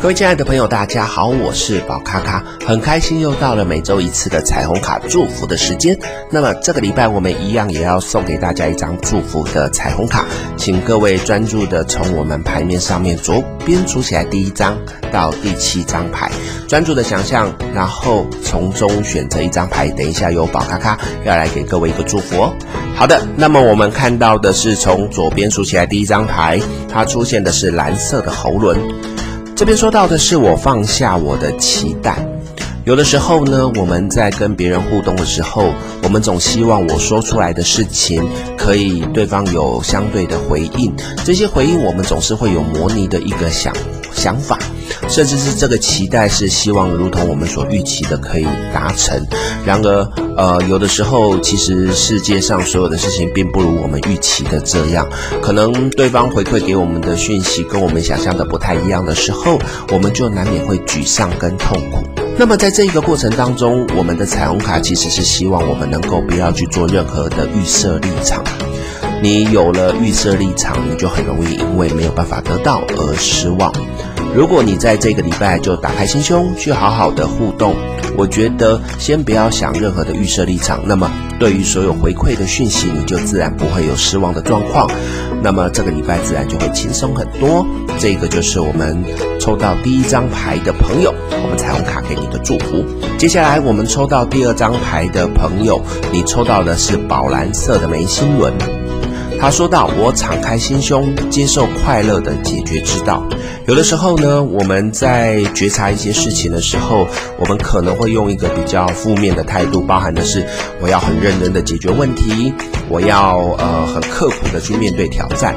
各位亲爱的朋友，大家好，我是宝咖咖，很开心又到了每周一次的彩虹卡祝福的时间。那么这个礼拜我们一样也要送给大家一张祝福的彩虹卡，请各位专注的从我们牌面上面左边数起来第一张到第七张牌，专注的想象，然后从中选择一张牌。等一下由宝咖咖要来给各位一个祝福哦。好的，那么我们看到的是从左边数起来第一张牌，它出现的是蓝色的喉轮。这边说到的是我放下我的期待，有的时候呢，我们在跟别人互动的时候，我们总希望我说出来的事情可以对方有相对的回应，这些回应我们总是会有模拟的一个想想法。甚至是这个期待是希望如同我们所预期的可以达成，然而，呃，有的时候其实世界上所有的事情并不如我们预期的这样，可能对方回馈给我们的讯息跟我们想象的不太一样的时候，我们就难免会沮丧跟痛苦。那么在这一个过程当中，我们的彩虹卡其实是希望我们能够不要去做任何的预设立场。你有了预设立场，你就很容易因为没有办法得到而失望。如果你在这个礼拜就打开心胸去好好的互动，我觉得先不要想任何的预设立场，那么对于所有回馈的讯息，你就自然不会有失望的状况，那么这个礼拜自然就会轻松很多。这个就是我们抽到第一张牌的朋友，我们彩虹卡给你的祝福。接下来我们抽到第二张牌的朋友，你抽到的是宝蓝色的眉心轮。他说道：“我敞开心胸，接受快乐的解决之道。有的时候呢，我们在觉察一些事情的时候，我们可能会用一个比较负面的态度，包含的是我要很认真的解决问题，我要呃很刻苦的去面对挑战。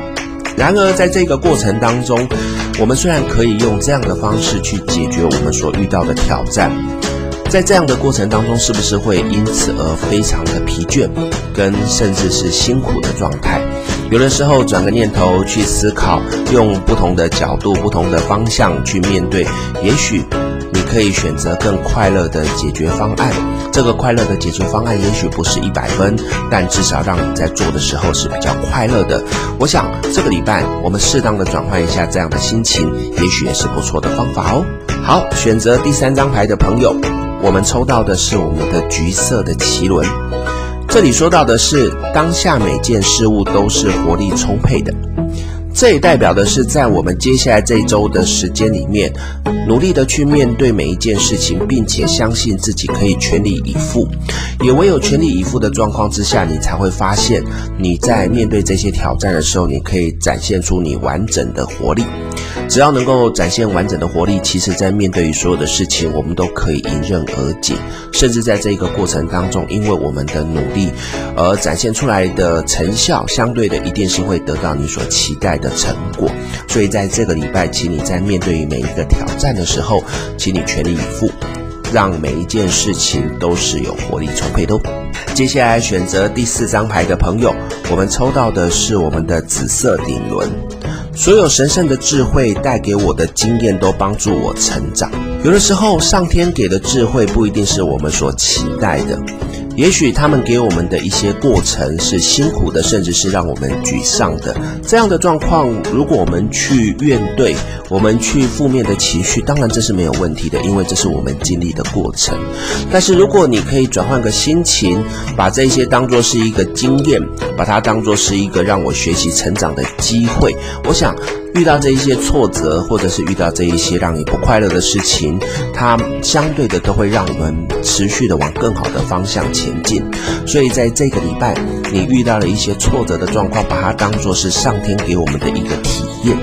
然而，在这个过程当中，我们虽然可以用这样的方式去解决我们所遇到的挑战。”在这样的过程当中，是不是会因此而非常的疲倦，跟甚至是辛苦的状态？有的时候转个念头去思考，用不同的角度、不同的方向去面对，也许你可以选择更快乐的解决方案。这个快乐的解决方案也许不是一百分，但至少让你在做的时候是比较快乐的。我想这个礼拜我们适当的转换一下这样的心情，也许也是不错的方法哦。好，选择第三张牌的朋友。我们抽到的是我们的橘色的脐轮，这里说到的是当下每件事物都是活力充沛的，这也代表的是在我们接下来这一周的时间里面，努力的去面对每一件事情，并且相信自己可以全力以赴。也唯有全力以赴的状况之下，你才会发现你在面对这些挑战的时候，你可以展现出你完整的活力。只要能够展现完整的活力，其实在面对于所有的事情，我们都可以迎刃而解。甚至在这个过程当中，因为我们的努力而展现出来的成效，相对的一定是会得到你所期待的成果。所以在这个礼拜，请你在面对于每一个挑战的时候，请你全力以赴，让每一件事情都是有活力充沛的。接下来选择第四张牌的朋友，我们抽到的是我们的紫色顶轮。所有神圣的智慧带给我的经验都帮助我成长。有的时候，上天给的智慧不一定是我们所期待的。也许他们给我们的一些过程是辛苦的，甚至是让我们沮丧的。这样的状况，如果我们去怨怼，我们去负面的情绪，当然这是没有问题的，因为这是我们经历的过程。但是如果你可以转换个心情，把这些当作是一个经验，把它当作是一个让我学习成长的机会，我想。遇到这一些挫折，或者是遇到这一些让你不快乐的事情，它相对的都会让我们持续的往更好的方向前进。所以在这个礼拜，你遇到了一些挫折的状况，把它当做是上天给我们的一个体验。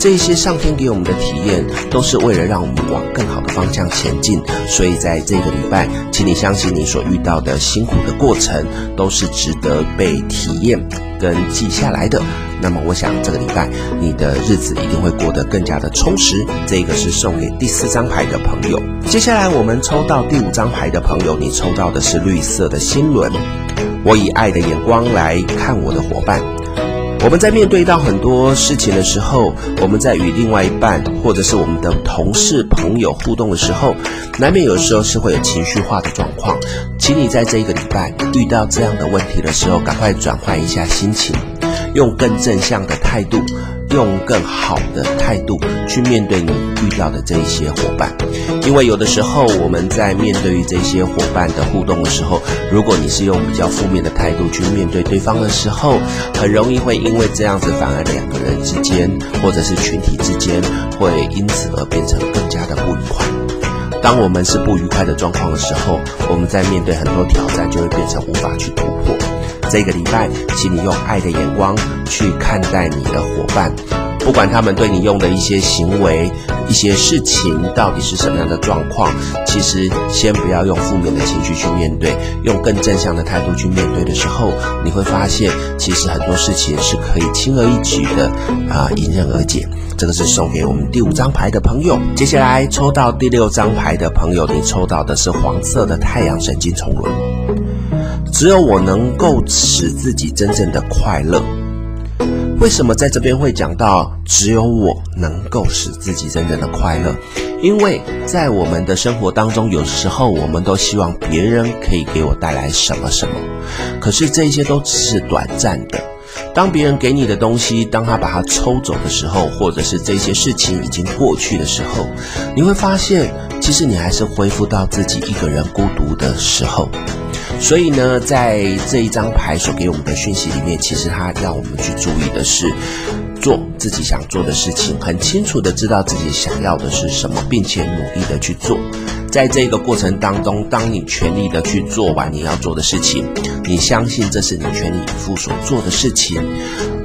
这一些上天给我们的体验，都是为了让我们往更好的方向前进。所以在这个礼拜，请你相信你所遇到的辛苦的过程，都是值得被体验跟记下来的。那么，我想这个礼拜你的日子一定会过得更加的充实。这个是送给第四张牌的朋友。接下来我们抽到第五张牌的朋友，你抽到的是绿色的心轮。我以爱的眼光来看我的伙伴。我们在面对到很多事情的时候，我们在与另外一半或者是我们的同事朋友互动的时候，难免有时候是会有情绪化的状况。请你在这一个礼拜遇到这样的问题的时候，赶快转换一下心情。用更正向的态度，用更好的态度去面对你遇到的这一些伙伴，因为有的时候我们在面对于这些伙伴的互动的时候，如果你是用比较负面的态度去面对对方的时候，很容易会因为这样子，反而两个人之间或者是群体之间会因此而变成更加的不愉快。当我们是不愉快的状况的时候，我们在面对很多挑战就会变成无法去突破。这个礼拜，请你用爱的眼光去看待你的伙伴，不管他们对你用的一些行为、一些事情到底是什么样的状况，其实先不要用负面的情绪去面对，用更正向的态度去面对的时候，你会发现，其实很多事情是可以轻而易举的啊，迎刃而解。这个是送给我们第五张牌的朋友。接下来抽到第六张牌的朋友，你抽到的是黄色的太阳神经丛轮。只有我能够使自己真正的快乐。为什么在这边会讲到只有我能够使自己真正的快乐？因为在我们的生活当中，有时候我们都希望别人可以给我带来什么什么，可是这些都只是短暂的。当别人给你的东西，当他把它抽走的时候，或者是这些事情已经过去的时候，你会发现，其实你还是恢复到自己一个人孤独的时候。所以呢，在这一张牌所给我们的讯息里面，其实它要我们去注意的是，做自己想做的事情，很清楚的知道自己想要的是什么，并且努力的去做。在这个过程当中，当你全力的去做完你要做的事情，你相信这是你全力以赴所做的事情，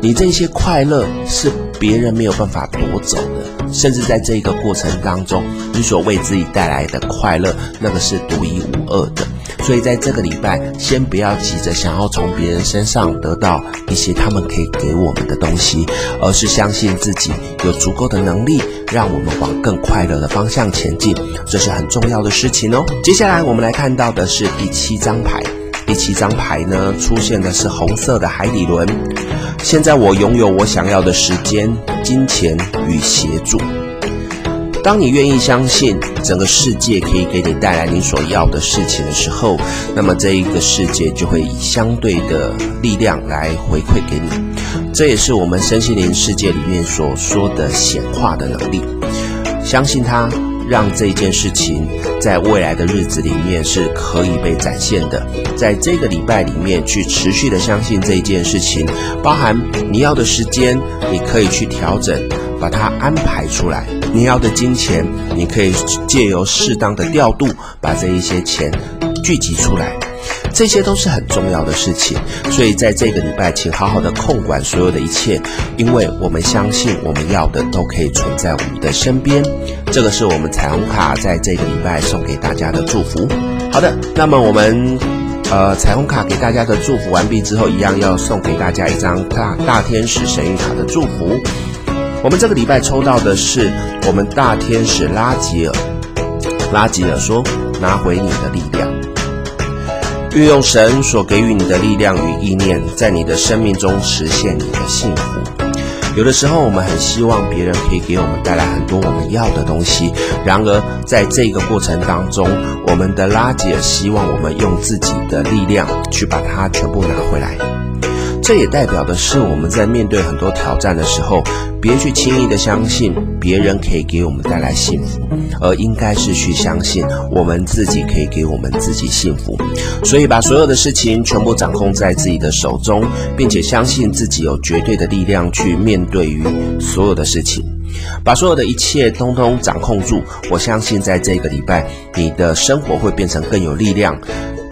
你这些快乐是别人没有办法夺走的，甚至在这个过程当中，你所为自己带来的快乐，那个是独一无二的。所以在这个礼拜，先不要急着想要从别人身上得到一些他们可以给我们的东西，而是相信自己有足够的能力，让我们往更快乐的方向前进，这是很重要的事情哦。接下来我们来看到的是第七张牌，第七张牌呢，出现的是红色的海底轮。现在我拥有我想要的时间、金钱与协助。当你愿意相信整个世界可以给你带来你所要的事情的时候，那么这一个世界就会以相对的力量来回馈给你。这也是我们身心灵世界里面所说的显化的能力。相信它，让这件事情在未来的日子里面是可以被展现的。在这个礼拜里面去持续的相信这一件事情，包含你要的时间，你可以去调整。把它安排出来，你要的金钱，你可以借由适当的调度，把这一些钱聚集出来，这些都是很重要的事情。所以在这个礼拜，请好好的控管所有的一切，因为我们相信我们要的都可以存在我们的身边。这个是我们彩虹卡在这个礼拜送给大家的祝福。好的，那么我们呃彩虹卡给大家的祝福完毕之后，一样要送给大家一张大大天使神谕卡的祝福。我们这个礼拜抽到的是我们大天使拉吉尔。拉吉尔说：“拿回你的力量，运用神所给予你的力量与意念，在你的生命中实现你的幸福。有的时候，我们很希望别人可以给我们带来很多我们要的东西，然而在这个过程当中，我们的拉吉尔希望我们用自己的力量去把它全部拿回来。”这也代表的是，我们在面对很多挑战的时候，别去轻易的相信别人可以给我们带来幸福，而应该是去相信我们自己可以给我们自己幸福。所以，把所有的事情全部掌控在自己的手中，并且相信自己有绝对的力量去面对于所有的事情，把所有的一切通通掌控住。我相信，在这个礼拜，你的生活会变成更有力量。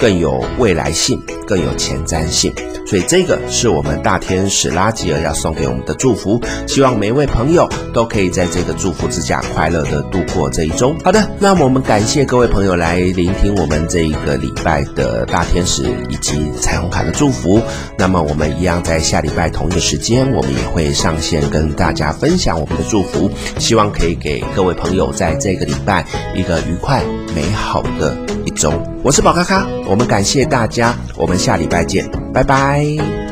更有未来性，更有前瞻性，所以这个是我们大天使拉吉尔要送给我们的祝福。希望每一位朋友都可以在这个祝福之下快乐的度过这一周。好的，那么我们感谢各位朋友来聆听我们这一个礼拜的大天使以及彩虹卡的祝福。那么我们一样在下礼拜同一个时间，我们也会上线跟大家分享我们的祝福。希望可以给各位朋友在这个礼拜一个愉快美好的中。我是宝咖咖，我们感谢大家，我们下礼拜见，拜拜。